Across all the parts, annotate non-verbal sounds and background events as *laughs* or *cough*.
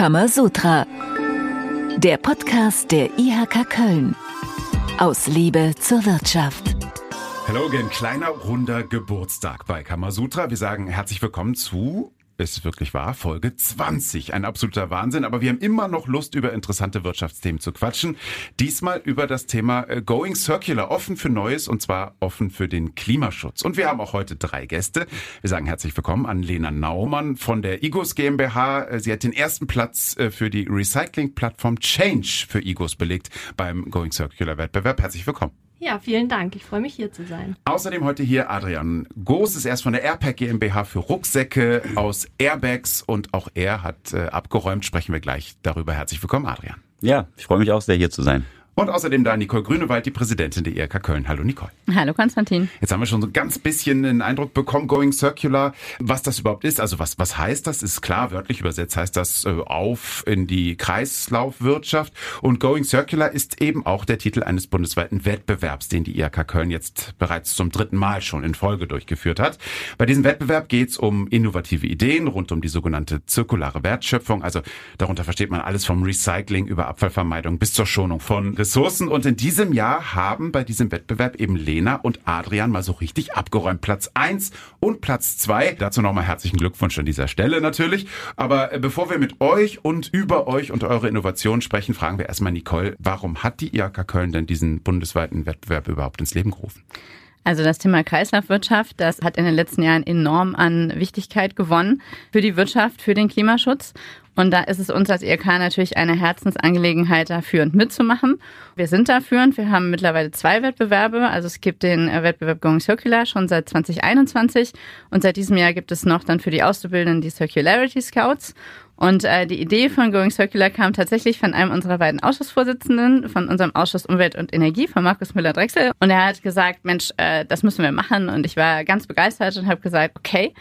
Kamasutra. Der Podcast der IHK Köln. Aus Liebe zur Wirtschaft. Hello again, kleiner runder Geburtstag bei Kamasutra. Wir sagen herzlich willkommen zu ist wirklich wahr, Folge 20. Ein absoluter Wahnsinn, aber wir haben immer noch Lust, über interessante Wirtschaftsthemen zu quatschen. Diesmal über das Thema äh, Going Circular, offen für Neues und zwar offen für den Klimaschutz. Und wir haben auch heute drei Gäste. Wir sagen herzlich willkommen an Lena Naumann von der IGOS GmbH. Äh, sie hat den ersten Platz äh, für die Recycling-Plattform Change für IGOS belegt beim Going Circular Wettbewerb. Herzlich willkommen. Ja, vielen Dank. Ich freue mich hier zu sein. Außerdem heute hier Adrian Goos ist erst von der Airpack GmbH für Rucksäcke aus Airbags und auch er hat äh, abgeräumt. Sprechen wir gleich darüber. Herzlich willkommen, Adrian. Ja, ich freue mich auch sehr hier zu sein. Und außerdem da Nicole Grünewald, die Präsidentin der IRK Köln. Hallo Nicole. Hallo Konstantin. Jetzt haben wir schon so ein ganz bisschen einen Eindruck bekommen, Going Circular, was das überhaupt ist. Also was, was heißt das? Ist klar, wörtlich übersetzt heißt das äh, auf in die Kreislaufwirtschaft. Und Going Circular ist eben auch der Titel eines bundesweiten Wettbewerbs, den die IRK Köln jetzt bereits zum dritten Mal schon in Folge durchgeführt hat. Bei diesem Wettbewerb geht es um innovative Ideen rund um die sogenannte zirkulare Wertschöpfung. Also darunter versteht man alles vom Recycling über Abfallvermeidung bis zur Schonung von Ressourcen. Und in diesem Jahr haben bei diesem Wettbewerb eben Lena und Adrian mal so richtig abgeräumt. Platz eins und Platz zwei. Dazu nochmal herzlichen Glückwunsch an dieser Stelle natürlich. Aber äh, bevor wir mit euch und über euch und eure Innovationen sprechen, fragen wir erstmal Nicole, warum hat die IAK Köln denn diesen bundesweiten Wettbewerb überhaupt ins Leben gerufen? Also das Thema Kreislaufwirtschaft, das hat in den letzten Jahren enorm an Wichtigkeit gewonnen für die Wirtschaft, für den Klimaschutz. Und da ist es uns als IRK natürlich eine Herzensangelegenheit, da führend mitzumachen. Wir sind da führend. Wir haben mittlerweile zwei Wettbewerbe. Also es gibt den äh, Wettbewerb Going Circular schon seit 2021. Und seit diesem Jahr gibt es noch dann für die Auszubildenden die Circularity Scouts. Und äh, die Idee von Going Circular kam tatsächlich von einem unserer beiden Ausschussvorsitzenden, von unserem Ausschuss Umwelt und Energie, von Markus Müller-Drechsel. Und er hat gesagt, Mensch, äh, das müssen wir machen. Und ich war ganz begeistert und habe gesagt, okay,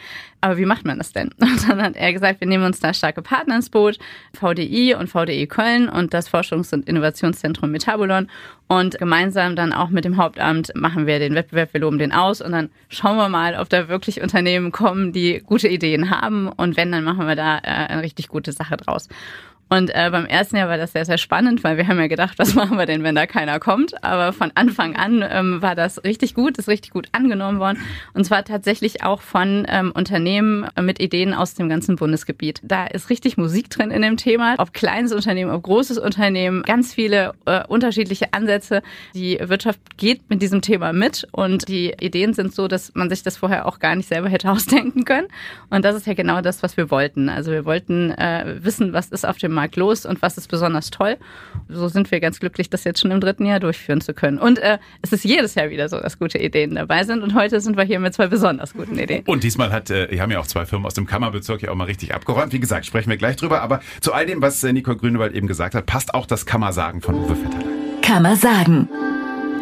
aber wie macht man das denn? *laughs* Und dann hat er gesagt, wir nehmen uns da starke Partner ins Boot, VDI und VDI Köln und das Forschungs- und Innovationszentrum Metabolon. Und gemeinsam dann auch mit dem Hauptamt machen wir den Wettbewerb, wir loben den aus und dann schauen wir mal, ob da wirklich Unternehmen kommen, die gute Ideen haben. Und wenn, dann machen wir da äh, eine richtig gute Sache draus. Und äh, beim ersten Jahr war das sehr, sehr spannend, weil wir haben ja gedacht, was *laughs* machen wir denn, wenn da keiner kommt? Aber von Anfang an ähm, war das richtig gut, ist richtig gut angenommen worden. Und zwar tatsächlich auch von ähm, Unternehmen mit Ideen aus dem ganzen Bundesgebiet. Da ist richtig Musik drin in dem Thema. Ob kleines Unternehmen, ob großes Unternehmen, ganz viele äh, unterschiedliche Ansätze. Die Wirtschaft geht mit diesem Thema mit und die Ideen sind so, dass man sich das vorher auch gar nicht selber hätte *laughs* ausdenken können. Und das ist ja genau das, was wir wollten. Also wir wollten äh, wissen, was ist auf dem Markt los und was ist besonders toll. So sind wir ganz glücklich, das jetzt schon im dritten Jahr durchführen zu können. Und äh, es ist jedes Jahr wieder so, dass gute Ideen dabei sind. Und heute sind wir hier mit zwei besonders guten Ideen. Und diesmal hat, äh, wir haben ja auch zwei Firmen aus dem Kammerbezirk ja auch mal richtig abgeräumt. Wie gesagt, sprechen wir gleich drüber. Aber zu all dem, was äh, Nicole Grünewald eben gesagt hat, passt auch das Kammersagen von Uwe Vetterle. Kammersagen.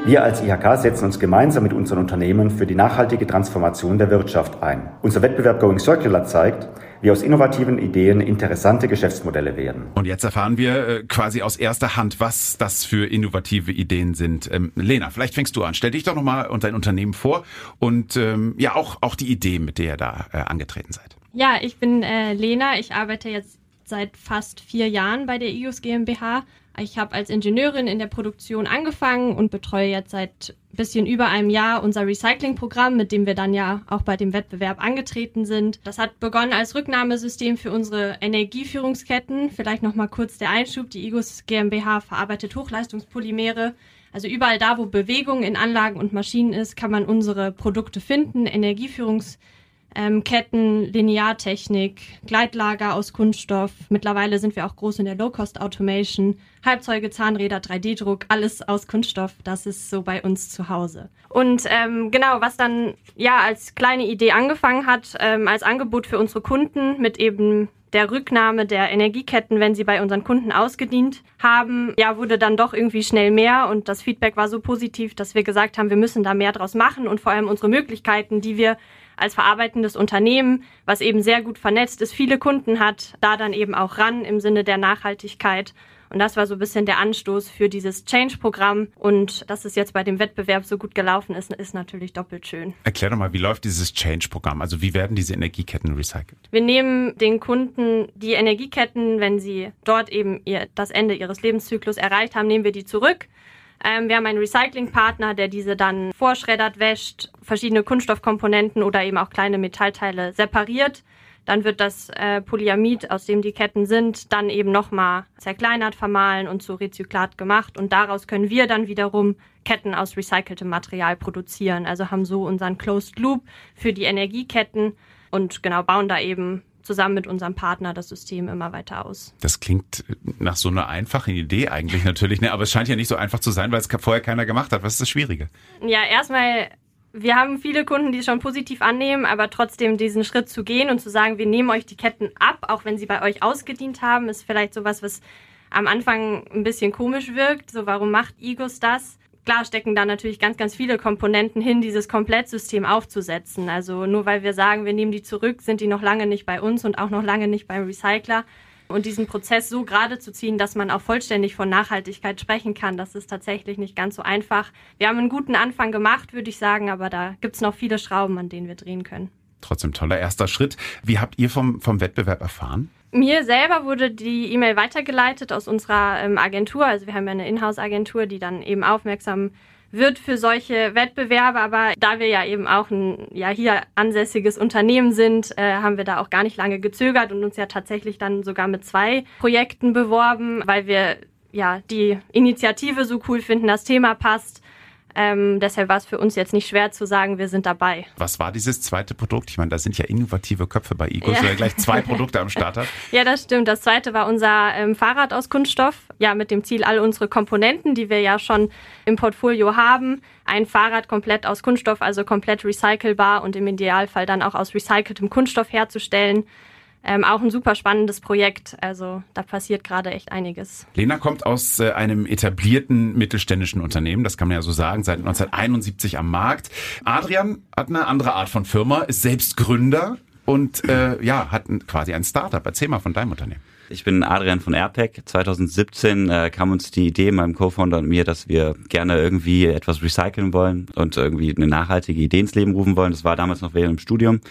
Wir als IHK setzen uns gemeinsam mit unseren Unternehmen für die nachhaltige Transformation der Wirtschaft ein. Unser Wettbewerb Going Circular zeigt, wie aus innovativen Ideen interessante Geschäftsmodelle werden. Und jetzt erfahren wir äh, quasi aus erster Hand, was das für innovative Ideen sind. Ähm, Lena, vielleicht fängst du an. Stell dich doch nochmal und dein Unternehmen vor und ähm, ja auch, auch die Idee, mit der ihr da äh, angetreten seid. Ja, ich bin äh, Lena. Ich arbeite jetzt seit fast vier Jahren bei der IUS GmbH. Ich habe als Ingenieurin in der Produktion angefangen und betreue jetzt seit bisschen über einem Jahr unser Recyclingprogramm, mit dem wir dann ja auch bei dem Wettbewerb angetreten sind. Das hat begonnen als Rücknahmesystem für unsere Energieführungsketten. Vielleicht noch mal kurz der Einschub. Die IGUS GmbH verarbeitet Hochleistungspolymere. Also überall da, wo Bewegung in Anlagen und Maschinen ist, kann man unsere Produkte finden. Energieführungsketten ähm, Ketten, Lineartechnik, Gleitlager aus Kunststoff. Mittlerweile sind wir auch groß in der Low-Cost-Automation, Halbzeuge, Zahnräder, 3D-Druck, alles aus Kunststoff. Das ist so bei uns zu Hause. Und ähm, genau, was dann ja als kleine Idee angefangen hat, ähm, als Angebot für unsere Kunden mit eben der Rücknahme der Energieketten, wenn sie bei unseren Kunden ausgedient haben, ja, wurde dann doch irgendwie schnell mehr und das Feedback war so positiv, dass wir gesagt haben, wir müssen da mehr draus machen und vor allem unsere Möglichkeiten, die wir als verarbeitendes Unternehmen, was eben sehr gut vernetzt ist, viele Kunden hat, da dann eben auch ran im Sinne der Nachhaltigkeit. Und das war so ein bisschen der Anstoß für dieses Change-Programm. Und dass es jetzt bei dem Wettbewerb so gut gelaufen ist, ist natürlich doppelt schön. Erklär doch mal, wie läuft dieses Change-Programm? Also wie werden diese Energieketten recycelt? Wir nehmen den Kunden die Energieketten, wenn sie dort eben ihr, das Ende ihres Lebenszyklus erreicht haben, nehmen wir die zurück. Ähm, wir haben einen Recyclingpartner, der diese dann vorschreddert, wäscht, verschiedene Kunststoffkomponenten oder eben auch kleine Metallteile separiert dann wird das äh, Polyamid, aus dem die Ketten sind, dann eben nochmal zerkleinert, vermahlen und zu Rezyklat gemacht. Und daraus können wir dann wiederum Ketten aus recyceltem Material produzieren. Also haben so unseren Closed Loop für die Energieketten und genau bauen da eben zusammen mit unserem Partner das System immer weiter aus. Das klingt nach so einer einfachen Idee eigentlich *laughs* natürlich, ne? aber es scheint ja nicht so einfach zu sein, weil es vorher keiner gemacht hat. Was ist das Schwierige? Ja, erstmal wir haben viele Kunden, die es schon positiv annehmen, aber trotzdem diesen Schritt zu gehen und zu sagen, wir nehmen euch die Ketten ab, auch wenn sie bei euch ausgedient haben, ist vielleicht sowas, was am Anfang ein bisschen komisch wirkt. So, warum macht Igos das? Klar stecken da natürlich ganz, ganz viele Komponenten hin, dieses Komplettsystem aufzusetzen. Also nur weil wir sagen, wir nehmen die zurück, sind die noch lange nicht bei uns und auch noch lange nicht beim Recycler. Und diesen Prozess so gerade zu ziehen, dass man auch vollständig von Nachhaltigkeit sprechen kann, das ist tatsächlich nicht ganz so einfach. Wir haben einen guten Anfang gemacht, würde ich sagen, aber da gibt es noch viele Schrauben, an denen wir drehen können. Trotzdem toller erster Schritt. Wie habt ihr vom, vom Wettbewerb erfahren? Mir selber wurde die E-Mail weitergeleitet aus unserer ähm, Agentur. Also wir haben ja eine Inhouse-Agentur, die dann eben aufmerksam wird für solche Wettbewerbe. Aber da wir ja eben auch ein ja hier ansässiges Unternehmen sind, äh, haben wir da auch gar nicht lange gezögert und uns ja tatsächlich dann sogar mit zwei Projekten beworben, weil wir ja die Initiative so cool finden, das Thema passt ähm, deshalb war es für uns jetzt nicht schwer zu sagen, wir sind dabei. Was war dieses zweite Produkt? Ich meine, da sind ja innovative Köpfe bei Igos, ja. der gleich zwei *laughs* Produkte am Start hat. Ja, das stimmt. Das zweite war unser ähm, Fahrrad aus Kunststoff. Ja, mit dem Ziel, all unsere Komponenten, die wir ja schon im Portfolio haben, ein Fahrrad komplett aus Kunststoff, also komplett recycelbar und im Idealfall dann auch aus recyceltem Kunststoff herzustellen. Ähm, auch ein super spannendes Projekt. Also da passiert gerade echt einiges. Lena kommt aus äh, einem etablierten mittelständischen Unternehmen, das kann man ja so sagen, seit 1971 am Markt. Adrian hat eine andere Art von Firma, ist selbst Gründer und äh, ja, hat ein, quasi ein Startup. Erzähl mal von deinem Unternehmen. Ich bin Adrian von Airpack. 2017 äh, kam uns die Idee, meinem Co-Founder und mir, dass wir gerne irgendwie etwas recyceln wollen und irgendwie eine nachhaltige Idee ins Leben rufen wollen. Das war damals noch während dem Studium.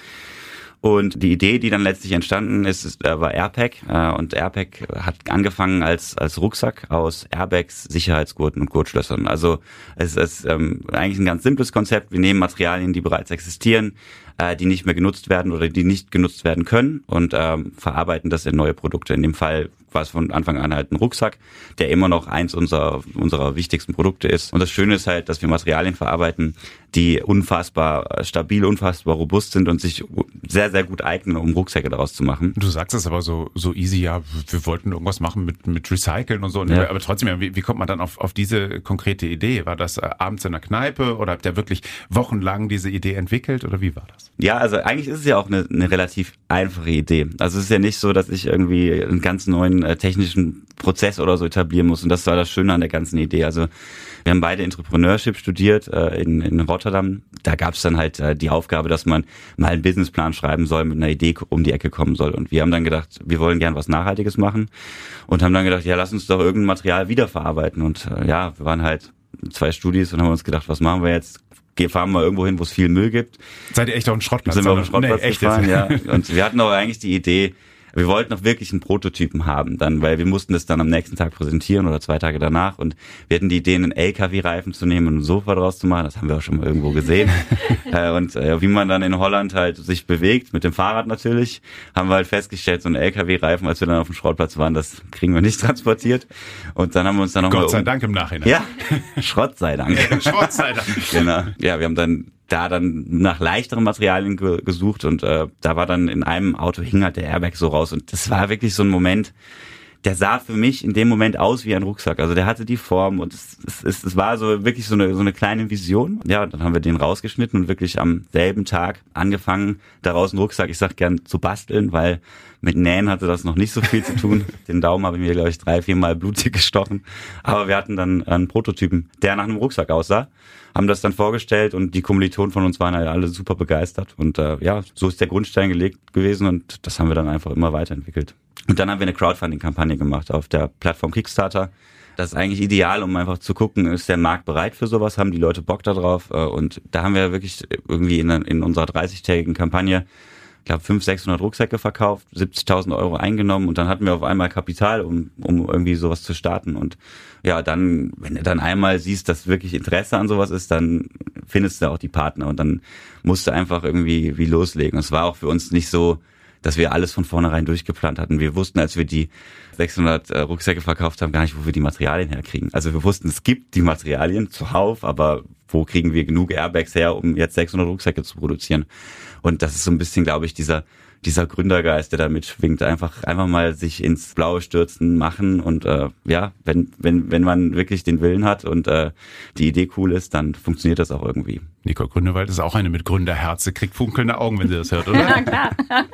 Und die Idee, die dann letztlich entstanden ist, ist war Airpack. Äh, und Airpack hat angefangen als, als Rucksack aus Airbags, Sicherheitsgurten und Gurtschlössern. Also es ist ähm, eigentlich ein ganz simples Konzept. Wir nehmen Materialien, die bereits existieren, äh, die nicht mehr genutzt werden oder die nicht genutzt werden können und ähm, verarbeiten das in neue Produkte. In dem Fall war es von Anfang an halt ein Rucksack, der immer noch eins unserer, unserer wichtigsten Produkte ist. Und das Schöne ist halt, dass wir Materialien verarbeiten, die unfassbar stabil, unfassbar robust sind und sich sehr, sehr gut eignen, um Rucksäcke daraus zu machen. Du sagst es aber so, so easy, ja, wir wollten irgendwas machen mit, mit Recyceln und so. Ja. Aber trotzdem, wie, wie kommt man dann auf, auf diese konkrete Idee? War das äh, abends in der Kneipe oder habt ihr wirklich wochenlang diese Idee entwickelt oder wie war das? Ja, also eigentlich ist es ja auch eine, eine relativ einfache Idee. Also es ist ja nicht so, dass ich irgendwie einen ganz neuen äh, technischen Prozess oder so etablieren muss. Und das war das Schöne an der ganzen Idee. Also wir haben beide Entrepreneurship studiert äh, in, in Rotterdam. Da gab es dann halt äh, die Aufgabe, dass man mal einen Businessplan schreiben soll, mit einer Idee um die Ecke kommen soll. Und wir haben dann gedacht, wir wollen gern was Nachhaltiges machen und haben dann gedacht, ja, lass uns doch irgendein Material wiederverarbeiten. Und äh, ja, wir waren halt zwei Studis und haben uns gedacht, was machen wir jetzt? fahren wir irgendwo hin, wo es viel Müll gibt. Seid ihr echt auf dem Schrottplatz? Sind wir auf dem Schrottplatz nee, gefahren, ja. Und wir hatten aber eigentlich die Idee, wir wollten auch wirklich einen Prototypen haben, dann, weil wir mussten das dann am nächsten Tag präsentieren oder zwei Tage danach und wir hatten die Idee, einen LKW-Reifen zu nehmen und ein Sofa draus zu machen. Das haben wir auch schon mal irgendwo gesehen. *laughs* äh, und äh, wie man dann in Holland halt sich bewegt, mit dem Fahrrad natürlich, haben wir halt festgestellt, so ein LKW-Reifen, als wir dann auf dem Schrottplatz waren, das kriegen wir nicht *laughs* transportiert. Und dann haben wir uns dann noch Gott sei um Dank im Nachhinein. Ja, *laughs* Schrott sei Dank. Schrott sei Dank. genau. Ja, wir haben dann da dann nach leichteren Materialien ge gesucht und äh, da war dann in einem Auto hing halt der Airbag so raus und das war wirklich so ein Moment, der sah für mich in dem Moment aus wie ein Rucksack. Also der hatte die Form und es, es, es, es war so wirklich so eine, so eine kleine Vision. Ja, dann haben wir den rausgeschnitten und wirklich am selben Tag angefangen, daraus einen Rucksack, ich sag gern, zu basteln, weil mit Nähen hatte das noch nicht so viel zu tun. *laughs* Den Daumen habe ich mir, glaube ich, drei, vier Mal blutig gestochen. Aber wir hatten dann einen Prototypen, der nach einem Rucksack aussah haben das dann vorgestellt und die Kommilitonen von uns waren halt alle super begeistert. Und äh, ja, so ist der Grundstein gelegt gewesen und das haben wir dann einfach immer weiterentwickelt. Und dann haben wir eine Crowdfunding-Kampagne gemacht auf der Plattform Kickstarter. Das ist eigentlich ideal, um einfach zu gucken, ist der Markt bereit für sowas, haben die Leute Bock darauf. Äh, und da haben wir wirklich irgendwie in, in unserer 30-tägigen Kampagne ich glaube, 500, 600 Rucksäcke verkauft, 70.000 Euro eingenommen und dann hatten wir auf einmal Kapital, um, um irgendwie sowas zu starten. Und ja, dann, wenn du dann einmal siehst, dass wirklich Interesse an sowas ist, dann findest du auch die Partner und dann musst du einfach irgendwie wie loslegen. Es war auch für uns nicht so, dass wir alles von vornherein durchgeplant hatten. Wir wussten, als wir die 600 äh, Rucksäcke verkauft haben, gar nicht, wo wir die Materialien herkriegen. Also wir wussten, es gibt die Materialien zuhauf, aber wo kriegen wir genug Airbags her, um jetzt 600 Rucksäcke zu produzieren? Und das ist so ein bisschen, glaube ich, dieser dieser Gründergeist, der da mitschwingt, einfach einfach mal sich ins Blaue stürzen, machen und äh, ja, wenn wenn wenn man wirklich den Willen hat und äh, die Idee cool ist, dann funktioniert das auch irgendwie. Nicole Grünewald ist auch eine mit Gründerherze, kriegt funkelnde Augen, wenn sie das hört, oder? *laughs* ja, klar. *laughs*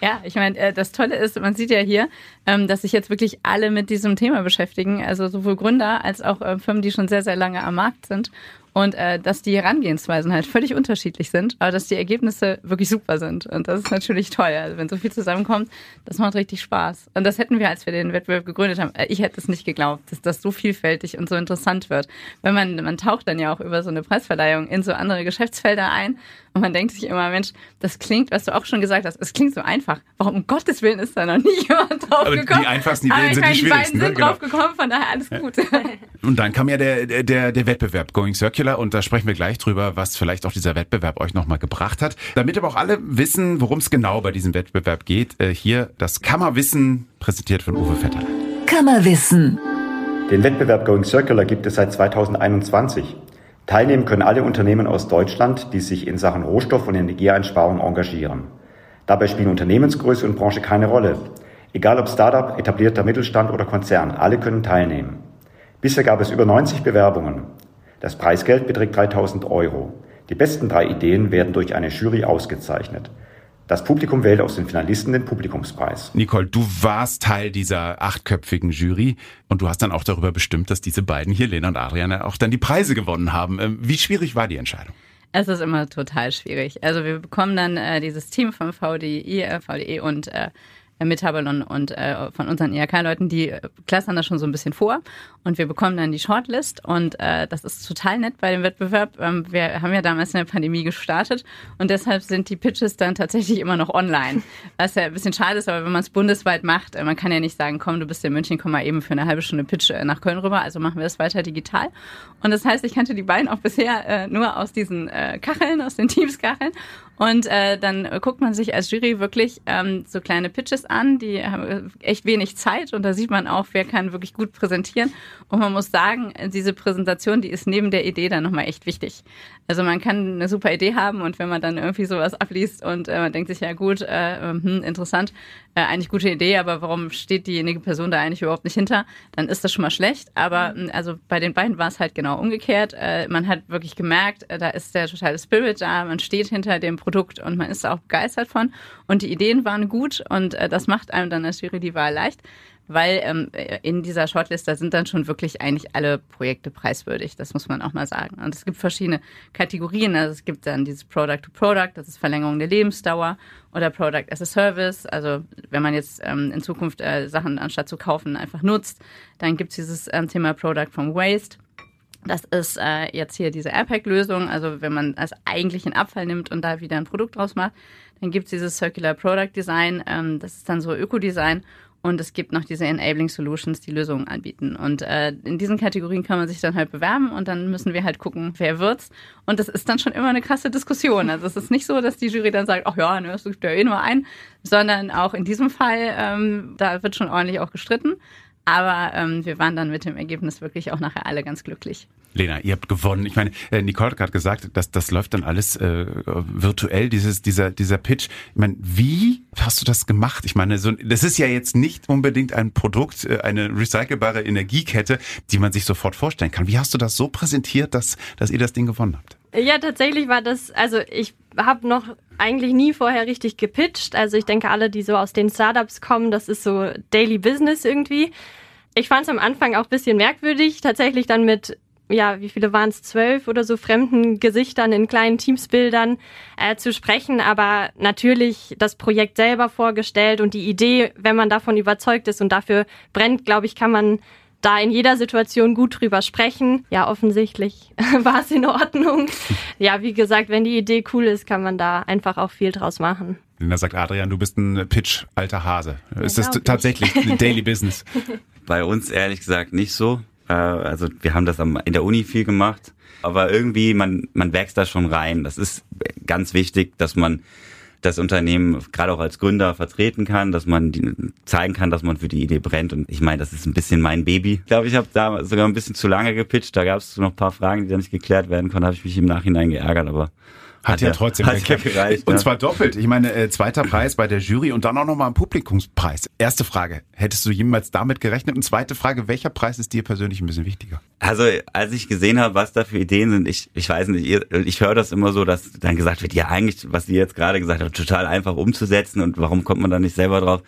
ja, ich meine, äh, das Tolle ist, man sieht ja hier, ähm, dass sich jetzt wirklich alle mit diesem Thema beschäftigen, also sowohl Gründer als auch äh, Firmen, die schon sehr, sehr lange am Markt sind und äh, dass die Herangehensweisen halt völlig unterschiedlich sind, aber dass die Ergebnisse wirklich super sind. Und das ist natürlich toll. Also wenn so viel zusammenkommt, das macht richtig Spaß. Und das hätten wir, als wir den Wettbewerb gegründet haben, äh, ich hätte es nicht geglaubt, dass das so vielfältig und so interessant wird. Wenn man, man taucht dann ja auch über so eine Preisverleihung in so andere Geschäftsfelder ein und man denkt sich immer, Mensch, das klingt, was du auch schon gesagt hast, es klingt so einfach. Warum um Gottes Willen ist da noch nie *laughs* jemand drauf Aber gekommen? Die einfachsten Ideen Aber sind die schwierigsten. Die beiden sind ne? drauf genau. gekommen, von daher alles gut. *laughs* Und dann kam ja der, der, der Wettbewerb Going Circular und da sprechen wir gleich drüber, was vielleicht auch dieser Wettbewerb euch nochmal gebracht hat. Damit aber auch alle wissen, worum es genau bei diesem Wettbewerb geht, äh, hier das Kammerwissen, präsentiert von Uwe Vetter. Kammerwissen. Den Wettbewerb Going Circular gibt es seit 2021. Teilnehmen können alle Unternehmen aus Deutschland, die sich in Sachen Rohstoff- und Energieeinsparung engagieren. Dabei spielen Unternehmensgröße und Branche keine Rolle. Egal ob Startup, etablierter Mittelstand oder Konzern, alle können teilnehmen. Bisher gab es über 90 Bewerbungen. Das Preisgeld beträgt 3000 Euro. Die besten drei Ideen werden durch eine Jury ausgezeichnet. Das Publikum wählt aus den Finalisten den Publikumspreis. Nicole, du warst Teil dieser achtköpfigen Jury und du hast dann auch darüber bestimmt, dass diese beiden hier, Lena und Adriane, auch dann die Preise gewonnen haben. Ähm, wie schwierig war die Entscheidung? Es ist immer total schwierig. Also wir bekommen dann äh, dieses Team vom VDI, äh, VDE und äh, mit Haberlon und äh, von unseren IHK-Leuten, die klassern das schon so ein bisschen vor. Und wir bekommen dann die Shortlist und äh, das ist total nett bei dem Wettbewerb. Ähm, wir haben ja damals in der Pandemie gestartet und deshalb sind die Pitches dann tatsächlich immer noch online, *laughs* was ja ein bisschen schade ist, aber wenn man es bundesweit macht, äh, man kann ja nicht sagen, komm, du bist in München, komm mal eben für eine halbe Stunde Pitch äh, nach Köln rüber, also machen wir das weiter digital. Und das heißt, ich kannte die beiden auch bisher äh, nur aus diesen äh, Kacheln, aus den Teams-Kacheln. Und äh, dann guckt man sich als Jury wirklich ähm, so kleine Pitches an, die haben echt wenig Zeit und da sieht man auch, wer kann wirklich gut präsentieren. Und man muss sagen, diese Präsentation, die ist neben der Idee dann nochmal echt wichtig. Also man kann eine super Idee haben und wenn man dann irgendwie sowas abliest und äh, man denkt sich, ja gut, äh, hm, interessant, äh, eigentlich gute Idee, aber warum steht diejenige Person da eigentlich überhaupt nicht hinter, dann ist das schon mal schlecht. Aber mhm. also bei den beiden war es halt genau umgekehrt. Äh, man hat wirklich gemerkt, äh, da ist der totale Spirit da, man steht hinter dem Produkt und man ist auch begeistert von und die Ideen waren gut und äh, das macht einem dann als Jury die Wahl leicht weil ähm, in dieser Shortlist, da sind dann schon wirklich eigentlich alle Projekte preiswürdig, das muss man auch mal sagen. Und es gibt verschiedene Kategorien, also es gibt dann dieses Product to Product, das ist Verlängerung der Lebensdauer oder Product as a Service, also wenn man jetzt ähm, in Zukunft äh, Sachen anstatt zu kaufen einfach nutzt, dann gibt es dieses ähm, Thema Product from Waste. Das ist äh, jetzt hier diese Airpack-Lösung, also wenn man als eigentlichen Abfall nimmt und da wieder ein Produkt draus macht, dann gibt es dieses Circular Product Design, ähm, das ist dann so Ökodesign und es gibt noch diese Enabling Solutions, die Lösungen anbieten. Und äh, in diesen Kategorien kann man sich dann halt bewerben und dann müssen wir halt gucken, wer wird's. Und das ist dann schon immer eine krasse Diskussion. Also es ist nicht so, dass die Jury dann sagt, ach ja, ne, das sucht ja eh nur ein, sondern auch in diesem Fall, ähm, da wird schon ordentlich auch gestritten. Aber ähm, wir waren dann mit dem Ergebnis wirklich auch nachher alle ganz glücklich. Lena, ihr habt gewonnen. Ich meine, äh, Nicole hat gerade gesagt, dass das läuft dann alles äh, virtuell, dieses, dieser, dieser Pitch. Ich meine, wie hast du das gemacht? Ich meine, so, das ist ja jetzt nicht unbedingt ein Produkt, äh, eine recycelbare Energiekette, die man sich sofort vorstellen kann. Wie hast du das so präsentiert, dass, dass ihr das Ding gewonnen habt? Ja, tatsächlich war das, also ich habe noch eigentlich nie vorher richtig gepitcht. Also ich denke, alle, die so aus den Startups kommen, das ist so Daily Business irgendwie. Ich fand es am Anfang auch bisschen merkwürdig, tatsächlich dann mit ja, wie viele waren es, zwölf oder so fremden Gesichtern in kleinen Teamsbildern äh, zu sprechen, aber natürlich das Projekt selber vorgestellt und die Idee, wenn man davon überzeugt ist und dafür brennt, glaube ich, kann man da in jeder Situation gut drüber sprechen. Ja, offensichtlich *laughs* war es in Ordnung. Ja, wie gesagt, wenn die Idee cool ist, kann man da einfach auch viel draus machen. Da sagt Adrian, du bist ein Pitch alter Hase. Ja, ist das tatsächlich Daily Business? *laughs* Bei uns ehrlich gesagt nicht so. Äh, also wir haben das in der Uni viel gemacht, aber irgendwie man man wächst da schon rein. Das ist ganz wichtig, dass man das Unternehmen gerade auch als Gründer vertreten kann, dass man die, zeigen kann, dass man für die Idee brennt. Und ich meine, das ist ein bisschen mein Baby. Ich glaube, ich habe da sogar ein bisschen zu lange gepitcht. Da gab es noch ein paar Fragen, die da nicht geklärt werden konnten. habe ich mich im Nachhinein geärgert, aber hat, hat ja, trotzdem hat ja gereicht. Und ja. zwar doppelt. Ich meine, äh, zweiter Preis bei der Jury und dann auch nochmal ein Publikumspreis. Erste Frage, hättest du jemals damit gerechnet? Und zweite Frage, welcher Preis ist dir persönlich ein bisschen wichtiger? Also, als ich gesehen habe, was da für Ideen sind, ich, ich weiß nicht, ich höre das immer so, dass dann gesagt wird, ja eigentlich, was sie jetzt gerade gesagt hat, total einfach umzusetzen und warum kommt man da nicht selber drauf?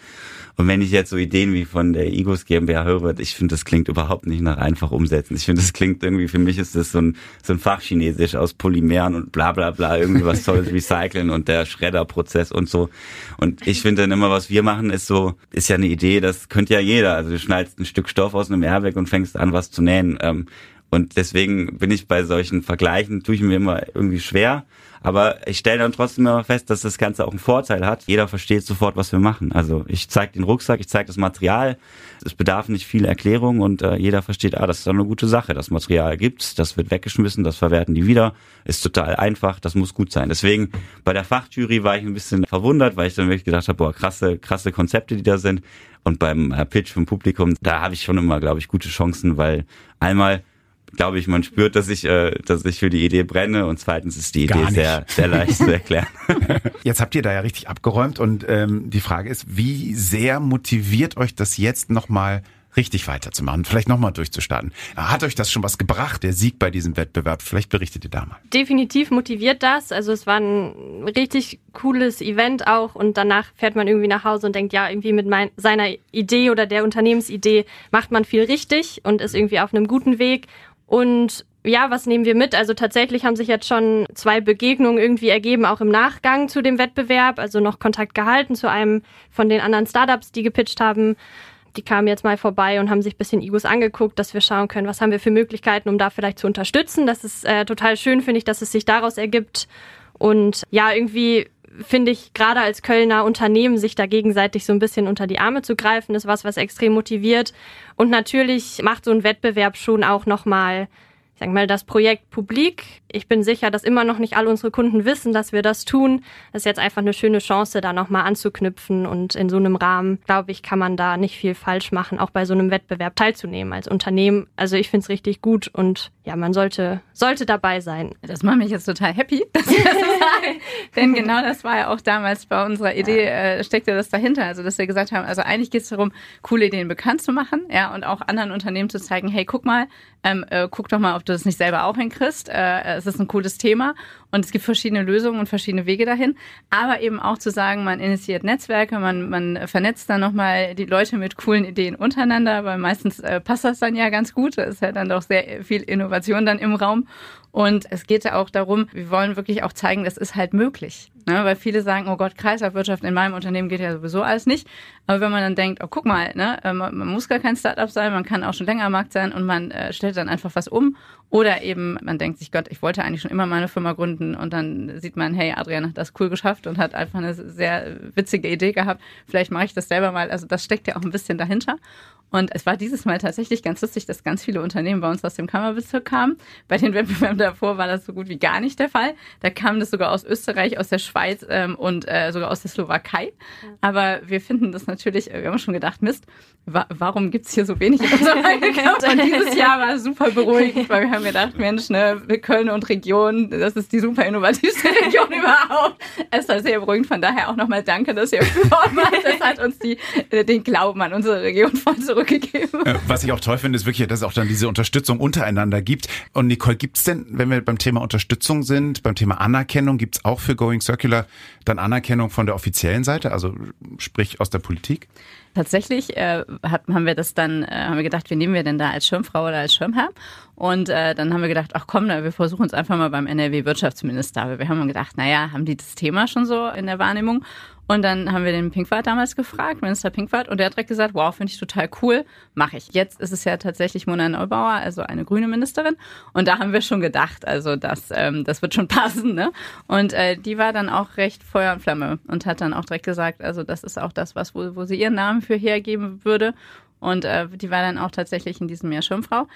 Und wenn ich jetzt so Ideen wie von der Igos GmbH höre, ich finde, das klingt überhaupt nicht nach einfach umsetzen. Ich finde, das klingt irgendwie, für mich ist das so ein, so ein Fachchinesisch aus Polymeren und bla bla bla, irgendwie was tolles *laughs* recyceln und der Schredderprozess und so. Und ich finde dann immer, was wir machen, ist so, ist ja eine Idee, das könnte ja jeder. Also du schneidest ein Stück Stoff aus einem Airbag und fängst an, was zu nähen. Ähm, und deswegen bin ich bei solchen Vergleichen, tue ich mir immer irgendwie schwer. Aber ich stelle dann trotzdem immer fest, dass das Ganze auch einen Vorteil hat. Jeder versteht sofort, was wir machen. Also ich zeige den Rucksack, ich zeige das Material. Es bedarf nicht viel Erklärung und äh, jeder versteht, ah, das ist doch eine gute Sache. Das Material gibt's, das wird weggeschmissen, das verwerten die wieder. Ist total einfach, das muss gut sein. Deswegen bei der Fachjury war ich ein bisschen verwundert, weil ich dann wirklich gedacht habe, boah, krasse, krasse Konzepte, die da sind. Und beim äh, Pitch vom Publikum, da habe ich schon immer, glaube ich, gute Chancen, weil einmal glaube ich, man spürt, dass ich, äh, dass ich für die Idee brenne und zweitens ist die Idee sehr, sehr leicht zu erklären. *laughs* Jetzt habt ihr da ja richtig abgeräumt und ähm, die Frage ist, wie sehr motiviert euch das jetzt nochmal richtig weiterzumachen, vielleicht nochmal durchzustarten. Hat euch das schon was gebracht, der Sieg bei diesem Wettbewerb? Vielleicht berichtet ihr da mal. Definitiv motiviert das. Also es war ein richtig cooles Event auch und danach fährt man irgendwie nach Hause und denkt, ja, irgendwie mit mein, seiner Idee oder der Unternehmensidee macht man viel richtig und ist irgendwie auf einem guten Weg und ja, was nehmen wir mit? Also tatsächlich haben sich jetzt schon zwei Begegnungen irgendwie ergeben, auch im Nachgang zu dem Wettbewerb. Also noch Kontakt gehalten zu einem von den anderen Startups, die gepitcht haben. Die kamen jetzt mal vorbei und haben sich bisschen Igos angeguckt, dass wir schauen können, was haben wir für Möglichkeiten, um da vielleicht zu unterstützen. Das ist äh, total schön, finde ich, dass es sich daraus ergibt. Und ja, irgendwie finde ich, gerade als Kölner Unternehmen, sich da gegenseitig so ein bisschen unter die Arme zu greifen, ist was, was extrem motiviert. Und natürlich macht so ein Wettbewerb schon auch nochmal sag mal, das Projekt publik. Ich bin sicher, dass immer noch nicht alle unsere Kunden wissen, dass wir das tun. Das ist jetzt einfach eine schöne Chance, da nochmal anzuknüpfen und in so einem Rahmen, glaube ich, kann man da nicht viel falsch machen, auch bei so einem Wettbewerb teilzunehmen als Unternehmen. Also ich finde es richtig gut und ja, man sollte, sollte dabei sein. Das macht mich jetzt total happy, dass *laughs* wir das sagen. Denn genau das war ja auch damals bei unserer Idee, äh, steckte das dahinter. Also, dass wir gesagt haben, also eigentlich geht es darum, coole Ideen bekannt zu machen, ja, und auch anderen Unternehmen zu zeigen, hey, guck mal, ähm, äh, guck doch mal, ob du das nicht selber auch hinkriegst. Äh, es ist ein cooles Thema und es gibt verschiedene Lösungen und verschiedene Wege dahin. Aber eben auch zu sagen, man initiiert Netzwerke, man, man vernetzt dann nochmal die Leute mit coolen Ideen untereinander, weil meistens äh, passt das dann ja ganz gut. Es ist ja dann doch sehr viel Innovation dann im Raum. Und es geht ja auch darum, wir wollen wirklich auch zeigen, das ist halt möglich. Ne? Weil viele sagen, oh Gott, Kreislaufwirtschaft in meinem Unternehmen geht ja sowieso alles nicht. Aber wenn man dann denkt, oh guck mal, ne, äh, man, man muss gar kein Startup sein, man kann auch schon länger am Markt sein und man äh, stellt dann einfach was um. Oder eben, man denkt sich, Gott, ich wollte eigentlich schon immer meine Firma gründen und dann sieht man, hey, Adrian hat das cool geschafft und hat einfach eine sehr witzige Idee gehabt. Vielleicht mache ich das selber mal. Also das steckt ja auch ein bisschen dahinter. Und es war dieses Mal tatsächlich ganz lustig, dass ganz viele Unternehmen bei uns aus dem Kammerbezirk kamen. Bei den Wettbewerben davor war das so gut wie gar nicht der Fall. Da kam das sogar aus Österreich, aus der Schweiz ähm, und äh, sogar aus der Slowakei. Aber wir finden das natürlich, wir haben schon gedacht, Mist, wa warum gibt's hier so wenig *laughs* in unserem Und dieses Jahr war super beruhigend, weil wir haben gedacht, Mensch, ne, Köln und Region, das ist die super innovativste *laughs* Region überhaupt. Es war sehr beruhigend. Von daher auch nochmal danke, dass ihr beworben habt. Das hat uns die, äh, den Glauben an unsere Region voll zurück zurückgegeben. Äh, was ich auch toll finde, ist wirklich, dass es auch dann diese Unterstützung untereinander gibt. Und Nicole, gibt's denn, wenn wir beim Thema Unterstützung sind, beim Thema Anerkennung, gibt's auch für Going Circular dann Anerkennung von der offiziellen Seite, also sprich aus der Politik? Tatsächlich äh, hat, haben wir das dann, äh, haben wir gedacht, wie nehmen wir denn da als Schirmfrau oder als Schirmherr? Und äh, dann haben wir gedacht, ach komm, wir versuchen es einfach mal beim NRW-Wirtschaftsminister. Wir haben gedacht, naja, haben die das Thema schon so in der Wahrnehmung? Und dann haben wir den Pinkwart damals gefragt, Minister Pinkwart, und der hat direkt gesagt, wow, finde ich total cool, mache ich. Jetzt ist es ja tatsächlich Mona Neubauer, also eine grüne Ministerin. Und da haben wir schon gedacht, also das, ähm, das wird schon *laughs* passen. Ne? Und äh, die war dann auch recht Feuer und Flamme und hat dann auch direkt gesagt, also das ist auch das, was wo, wo sie ihren Namen für hergeben würde. Und äh, die war dann auch tatsächlich in diesem Jahr Schirmfrau.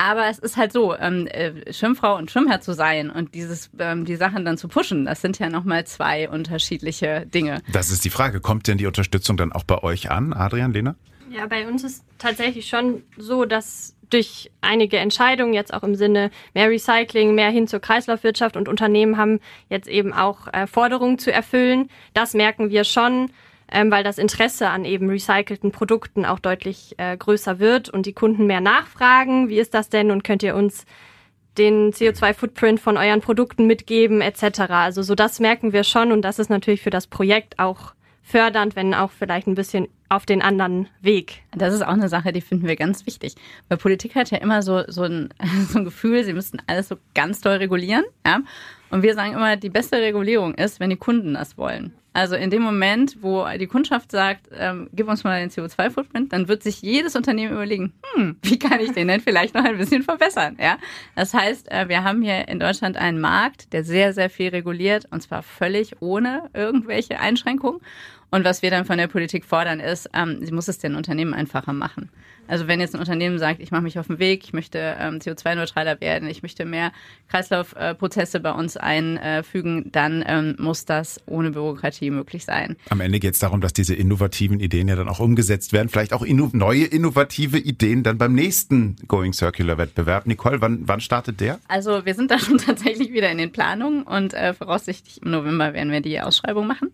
Aber es ist halt so, ähm, äh, Schwimmfrau und Schwimmherr zu sein und dieses, ähm, die Sachen dann zu pushen, das sind ja nochmal zwei unterschiedliche Dinge. Das ist die Frage. Kommt denn die Unterstützung dann auch bei euch an, Adrian, Lena? Ja, bei uns ist tatsächlich schon so, dass durch einige Entscheidungen jetzt auch im Sinne mehr Recycling, mehr hin zur Kreislaufwirtschaft und Unternehmen haben jetzt eben auch äh, Forderungen zu erfüllen. Das merken wir schon ähm, weil das Interesse an eben recycelten Produkten auch deutlich äh, größer wird und die Kunden mehr nachfragen. Wie ist das denn und könnt ihr uns den CO2-Footprint von euren Produkten mitgeben etc. Also so das merken wir schon und das ist natürlich für das Projekt auch fördernd, wenn auch vielleicht ein bisschen auf den anderen Weg. Das ist auch eine Sache, die finden wir ganz wichtig. Weil Politik hat ja immer so, so, ein, *laughs* so ein Gefühl, sie müssten alles so ganz doll regulieren. Ja? Und wir sagen immer, die beste Regulierung ist, wenn die Kunden das wollen. Also in dem Moment, wo die Kundschaft sagt, ähm, gib uns mal den CO2-Footprint, dann wird sich jedes Unternehmen überlegen, hm, wie kann ich den denn vielleicht noch ein bisschen verbessern? Ja, das heißt, äh, wir haben hier in Deutschland einen Markt, der sehr, sehr viel reguliert und zwar völlig ohne irgendwelche Einschränkungen. Und was wir dann von der Politik fordern, ist, ähm, sie muss es den Unternehmen einfacher machen. Also wenn jetzt ein Unternehmen sagt, ich mache mich auf den Weg, ich möchte ähm, CO2-neutraler werden, ich möchte mehr Kreislaufprozesse äh, bei uns einfügen, dann ähm, muss das ohne Bürokratie möglich sein. Am Ende geht es darum, dass diese innovativen Ideen ja dann auch umgesetzt werden. Vielleicht auch inno neue innovative Ideen dann beim nächsten Going Circular Wettbewerb. Nicole, wann, wann startet der? Also wir sind da schon *laughs* tatsächlich wieder in den Planungen und äh, voraussichtlich im November werden wir die Ausschreibung machen.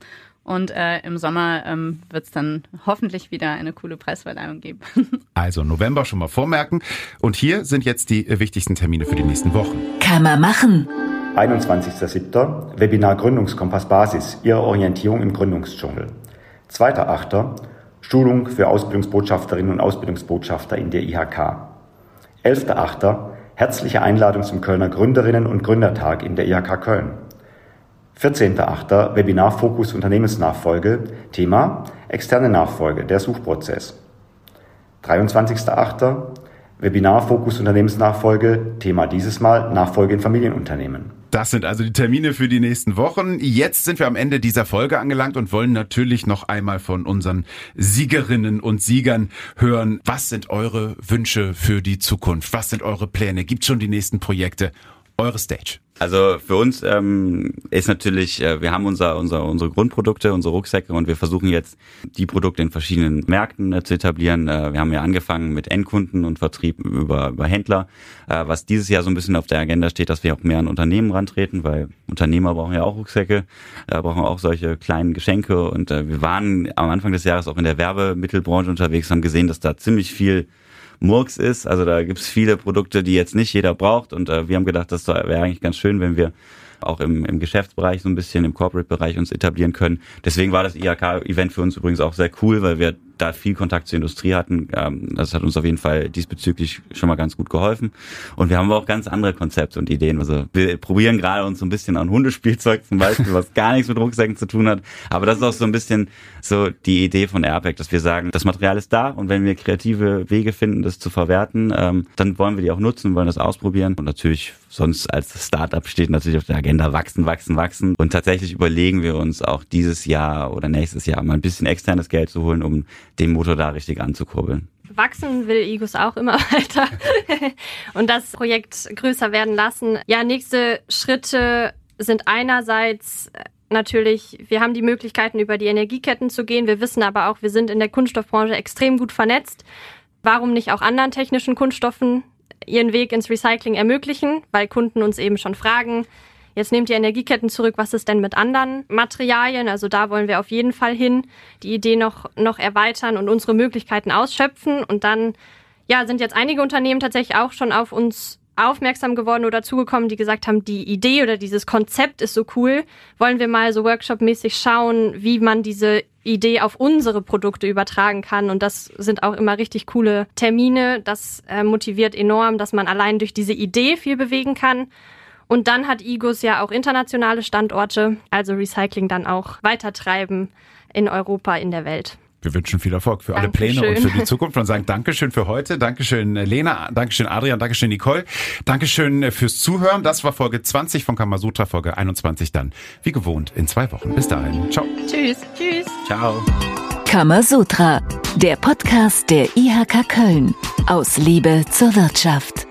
Und äh, im Sommer ähm, wird es dann hoffentlich wieder eine coole Preisverleihung geben. *laughs* also November schon mal vormerken. Und hier sind jetzt die wichtigsten Termine für die nächsten Wochen. Kann man machen. 21.07. Webinar Gründungskompass Basis, Ihre Orientierung im Gründungsdschungel. 2.08. Schulung für Ausbildungsbotschafterinnen und Ausbildungsbotschafter in der IHK. 11.08. Herzliche Einladung zum Kölner Gründerinnen und Gründertag in der IHK Köln. 14.8. Webinar Fokus Unternehmensnachfolge. Thema Externe Nachfolge, der Suchprozess. 23.8. Webinar Fokus Unternehmensnachfolge. Thema dieses Mal Nachfolge in Familienunternehmen. Das sind also die Termine für die nächsten Wochen. Jetzt sind wir am Ende dieser Folge angelangt und wollen natürlich noch einmal von unseren Siegerinnen und Siegern hören. Was sind eure Wünsche für die Zukunft? Was sind eure Pläne? Gibt schon die nächsten Projekte? Eure Stage. Also für uns ähm, ist natürlich, äh, wir haben unser, unser, unsere Grundprodukte, unsere Rucksäcke und wir versuchen jetzt die Produkte in verschiedenen Märkten äh, zu etablieren. Äh, wir haben ja angefangen mit Endkunden und Vertrieb über, über Händler, äh, was dieses Jahr so ein bisschen auf der Agenda steht, dass wir auch mehr an Unternehmen rantreten, weil Unternehmer brauchen ja auch Rucksäcke, äh, brauchen auch solche kleinen Geschenke und äh, wir waren am Anfang des Jahres auch in der Werbemittelbranche unterwegs, haben gesehen, dass da ziemlich viel Murks ist. Also da gibt's viele Produkte, die jetzt nicht jeder braucht. Und äh, wir haben gedacht, das wäre eigentlich ganz schön, wenn wir auch im, im Geschäftsbereich so ein bisschen, im Corporate-Bereich uns etablieren können. Deswegen war das IHK-Event für uns übrigens auch sehr cool, weil wir da viel Kontakt zur Industrie hatten. Ähm, das hat uns auf jeden Fall diesbezüglich schon mal ganz gut geholfen. Und wir haben aber auch ganz andere Konzepte und Ideen. Also wir probieren gerade uns so ein bisschen an Hundespielzeug zum Beispiel, was gar nichts mit Rucksäcken zu tun hat. Aber das ist auch so ein bisschen so die Idee von Airbag, dass wir sagen, das Material ist da und wenn wir kreative Wege finden, das zu verwerten, ähm, dann wollen wir die auch nutzen, wollen das ausprobieren. Und natürlich sonst als Startup steht natürlich auf der Agenda wachsen, wachsen, wachsen. Und tatsächlich überlegen wir uns auch dieses Jahr oder nächstes Jahr mal ein bisschen externes Geld zu holen, um den Motor da richtig anzukurbeln. Wachsen will Igus auch immer *laughs* weiter und das Projekt größer werden lassen. Ja, nächste Schritte sind einerseits natürlich, wir haben die Möglichkeiten, über die Energieketten zu gehen. Wir wissen aber auch, wir sind in der Kunststoffbranche extrem gut vernetzt. Warum nicht auch anderen technischen Kunststoffen ihren Weg ins Recycling ermöglichen? Weil Kunden uns eben schon fragen, Jetzt nehmt ihr Energieketten zurück. Was ist denn mit anderen Materialien? Also da wollen wir auf jeden Fall hin, die Idee noch, noch erweitern und unsere Möglichkeiten ausschöpfen. Und dann, ja, sind jetzt einige Unternehmen tatsächlich auch schon auf uns aufmerksam geworden oder zugekommen, die gesagt haben, die Idee oder dieses Konzept ist so cool. Wollen wir mal so workshopmäßig schauen, wie man diese Idee auf unsere Produkte übertragen kann. Und das sind auch immer richtig coole Termine. Das äh, motiviert enorm, dass man allein durch diese Idee viel bewegen kann. Und dann hat Igos ja auch internationale Standorte, also Recycling dann auch weitertreiben in Europa, in der Welt. Wir wünschen viel Erfolg für Dankeschön. alle Pläne und für die Zukunft und sagen Dankeschön für heute. Dankeschön Lena, Dankeschön Adrian, Dankeschön Nicole. Dankeschön fürs Zuhören. Das war Folge 20 von Kamasutra, Folge 21 dann. Wie gewohnt in zwei Wochen. Bis dahin. Ciao. Tschüss. Tschüss. Ciao. Kamasutra, der Podcast der IHK Köln. Aus Liebe zur Wirtschaft.